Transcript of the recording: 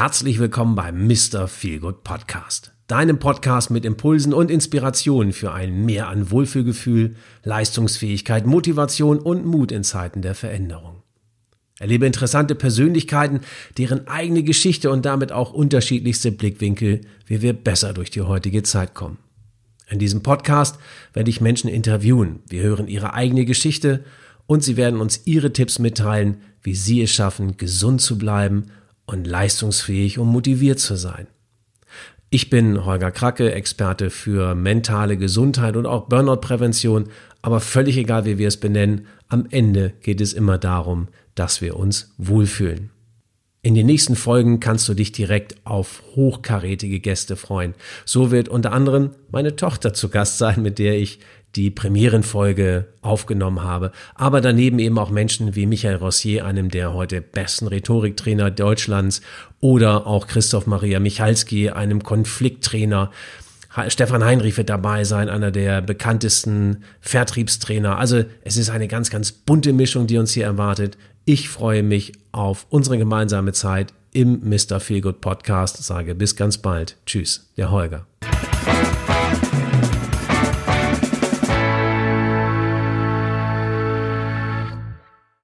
Herzlich willkommen beim Mr. Feelgood Podcast. Deinem Podcast mit Impulsen und Inspirationen für ein Mehr an Wohlfühlgefühl, Leistungsfähigkeit, Motivation und Mut in Zeiten der Veränderung. Erlebe interessante Persönlichkeiten, deren eigene Geschichte und damit auch unterschiedlichste Blickwinkel, wie wir besser durch die heutige Zeit kommen. In diesem Podcast werde ich Menschen interviewen. Wir hören ihre eigene Geschichte und sie werden uns ihre Tipps mitteilen, wie sie es schaffen, gesund zu bleiben und leistungsfähig und motiviert zu sein. Ich bin Holger Kracke, Experte für mentale Gesundheit und auch Burnout-Prävention, aber völlig egal, wie wir es benennen, am Ende geht es immer darum, dass wir uns wohlfühlen. In den nächsten Folgen kannst du dich direkt auf hochkarätige Gäste freuen. So wird unter anderem meine Tochter zu Gast sein, mit der ich die Premierenfolge aufgenommen habe. Aber daneben eben auch Menschen wie Michael Rossier, einem der heute besten Rhetoriktrainer Deutschlands, oder auch Christoph Maria Michalski, einem Konflikttrainer. Stefan Heinrich wird dabei sein, einer der bekanntesten Vertriebstrainer. Also es ist eine ganz, ganz bunte Mischung, die uns hier erwartet. Ich freue mich auf unsere gemeinsame Zeit im Mr. Feelgood Podcast. Sage bis ganz bald. Tschüss, der Holger.